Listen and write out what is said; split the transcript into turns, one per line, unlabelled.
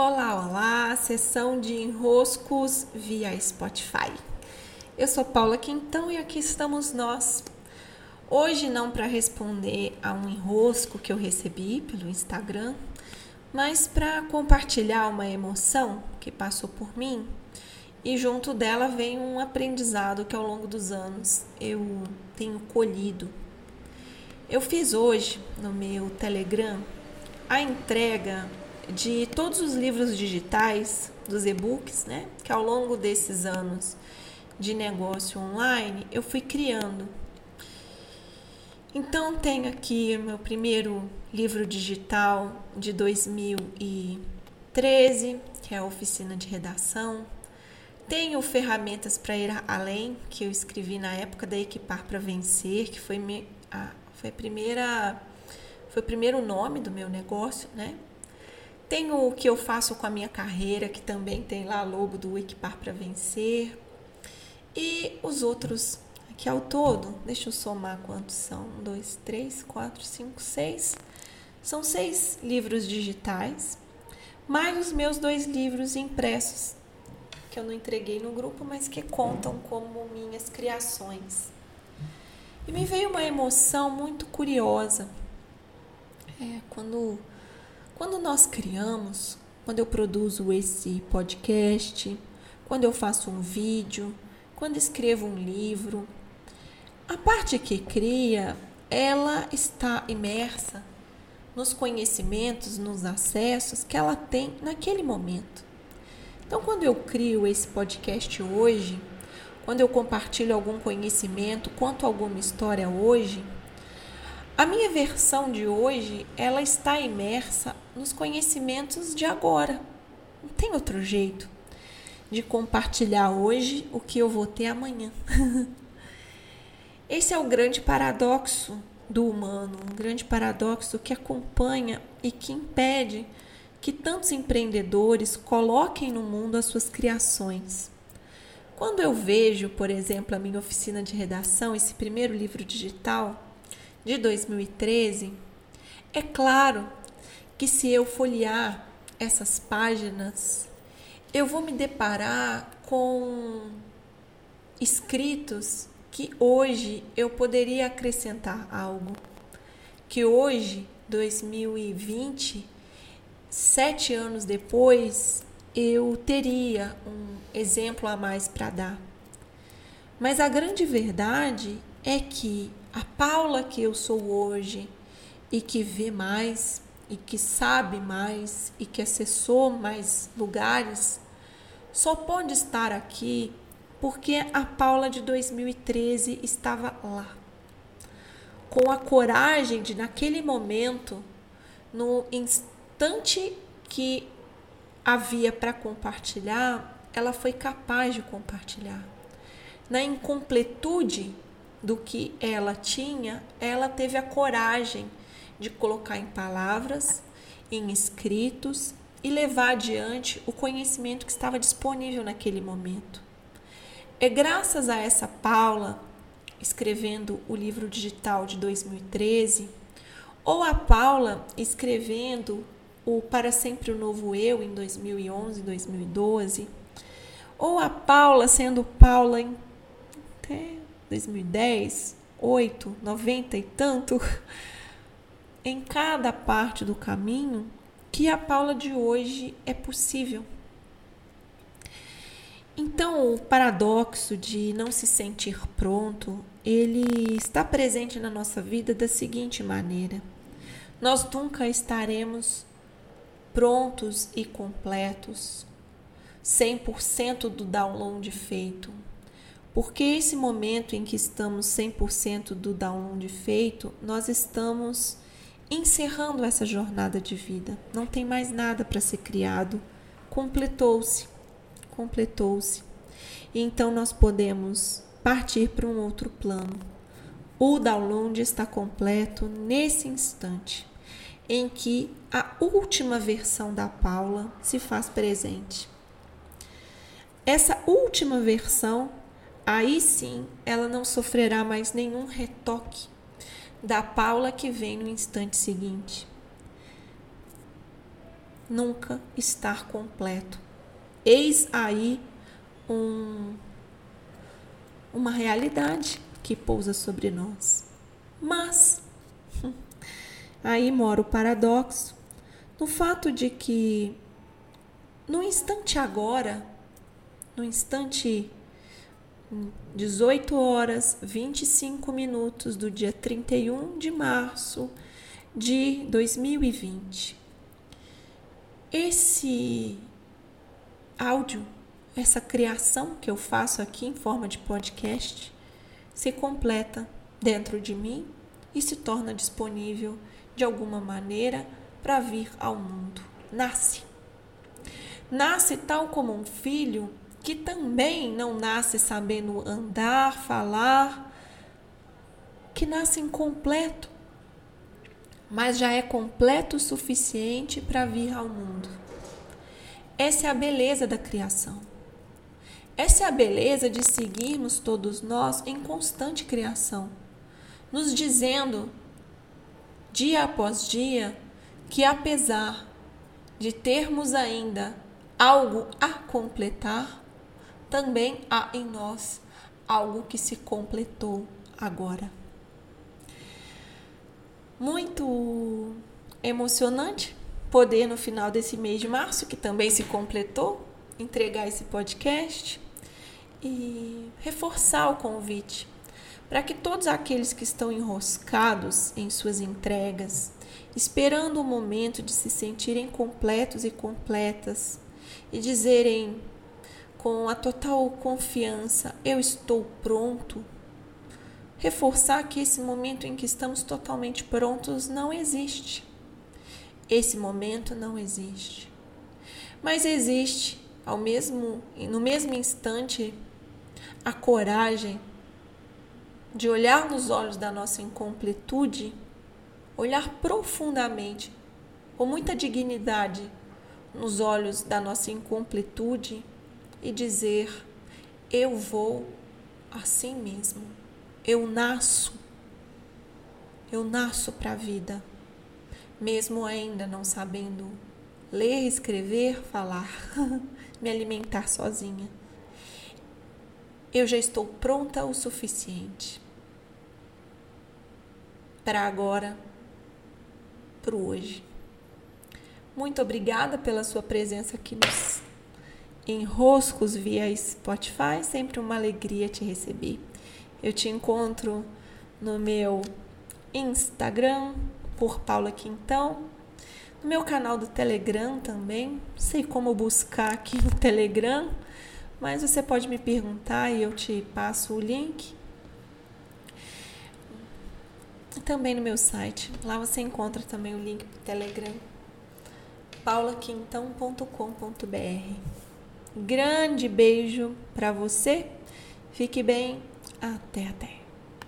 Olá, olá, sessão de enroscos via Spotify. Eu sou Paula Quintão e aqui estamos nós. Hoje não para responder a um enrosco que eu recebi pelo Instagram, mas para compartilhar uma emoção que passou por mim e junto dela vem um aprendizado que ao longo dos anos eu tenho colhido. Eu fiz hoje no meu Telegram a entrega de todos os livros digitais, dos e-books, né? Que ao longo desses anos de negócio online eu fui criando. Então tenho aqui meu primeiro livro digital de 2013, que é a oficina de redação. Tenho ferramentas para ir além, que eu escrevi na época da Equipar para Vencer, que foi, me, a, foi a primeira foi o primeiro nome do meu negócio, né? Tenho o que eu faço com a minha carreira, que também tem lá logo do Equipar para Vencer. E os outros, aqui ao todo, deixa eu somar quantos são: um, dois, três, quatro, cinco, seis. São seis livros digitais, mais os meus dois livros impressos, que eu não entreguei no grupo, mas que contam como minhas criações. E me veio uma emoção muito curiosa. É, quando quando nós criamos, quando eu produzo esse podcast, quando eu faço um vídeo, quando escrevo um livro, a parte que cria, ela está imersa nos conhecimentos, nos acessos que ela tem naquele momento. Então, quando eu crio esse podcast hoje, quando eu compartilho algum conhecimento, conto alguma história hoje, a minha versão de hoje, ela está imersa nos conhecimentos de agora. Não tem outro jeito de compartilhar hoje o que eu vou ter amanhã. Esse é o grande paradoxo do humano, um grande paradoxo que acompanha e que impede que tantos empreendedores coloquem no mundo as suas criações. Quando eu vejo, por exemplo, a minha oficina de redação, esse primeiro livro digital, de 2013, é claro que se eu folhear essas páginas, eu vou me deparar com escritos que hoje eu poderia acrescentar algo. Que hoje, 2020, sete anos depois, eu teria um exemplo a mais para dar. Mas a grande verdade é que a Paula que eu sou hoje e que vê mais e que sabe mais e que acessou mais lugares, só pode estar aqui porque a Paula de 2013 estava lá. Com a coragem de, naquele momento, no instante que havia para compartilhar, ela foi capaz de compartilhar. Na incompletude do que ela tinha, ela teve a coragem de colocar em palavras, em escritos e levar adiante o conhecimento que estava disponível naquele momento. É graças a essa Paula, escrevendo o livro digital de 2013, ou a Paula escrevendo o Para Sempre o Novo Eu em 2011, 2012, ou a Paula sendo Paula em até 2010, 8, 90 e tanto, em cada parte do caminho, que a Paula de hoje é possível. Então, o paradoxo de não se sentir pronto, ele está presente na nossa vida da seguinte maneira: nós nunca estaremos prontos e completos, 100% do download feito, porque esse momento em que estamos 100% do download feito, nós estamos encerrando essa jornada de vida. Não tem mais nada para ser criado. Completou-se. Completou-se. Então nós podemos partir para um outro plano. O download está completo nesse instante em que a última versão da Paula se faz presente. Essa última versão aí sim ela não sofrerá mais nenhum retoque da Paula que vem no instante seguinte. nunca estar completo. Eis aí um, uma realidade que pousa sobre nós. Mas aí mora o paradoxo no fato de que no instante agora, no instante 18 horas 25 minutos do dia 31 de março de 2020. Esse áudio, essa criação que eu faço aqui em forma de podcast, se completa dentro de mim e se torna disponível de alguma maneira para vir ao mundo. Nasce. Nasce tal como um filho que também não nasce sabendo andar, falar, que nasce incompleto, mas já é completo o suficiente para vir ao mundo. Essa é a beleza da criação. Essa é a beleza de seguirmos todos nós em constante criação, nos dizendo, dia após dia, que apesar de termos ainda algo a completar, também há em nós algo que se completou agora. Muito emocionante poder, no final desse mês de março, que também se completou, entregar esse podcast e reforçar o convite para que todos aqueles que estão enroscados em suas entregas, esperando o momento de se sentirem completos e completas e dizerem com a total confiança: Eu estou pronto. Reforçar que esse momento em que estamos totalmente prontos não existe. Esse momento não existe. Mas existe, ao mesmo, no mesmo instante, a coragem de olhar nos olhos da nossa incompletude, olhar profundamente, com muita dignidade, nos olhos da nossa incompletude e dizer: Eu vou assim mesmo. Eu nasço. Eu nasço para a vida, mesmo ainda não sabendo ler, escrever, falar, me alimentar sozinha. Eu já estou pronta o suficiente para agora, para hoje. Muito obrigada pela sua presença aqui nos Enroscos via Spotify. Sempre uma alegria te receber. Eu te encontro no meu Instagram por Paula Quintão, no meu canal do Telegram também. Não sei como buscar aqui no Telegram, mas você pode me perguntar e eu te passo o link. E também no meu site. Lá você encontra também o link para o Telegram paulaquintão.com.br. Grande beijo para você. Fique bem. Até até.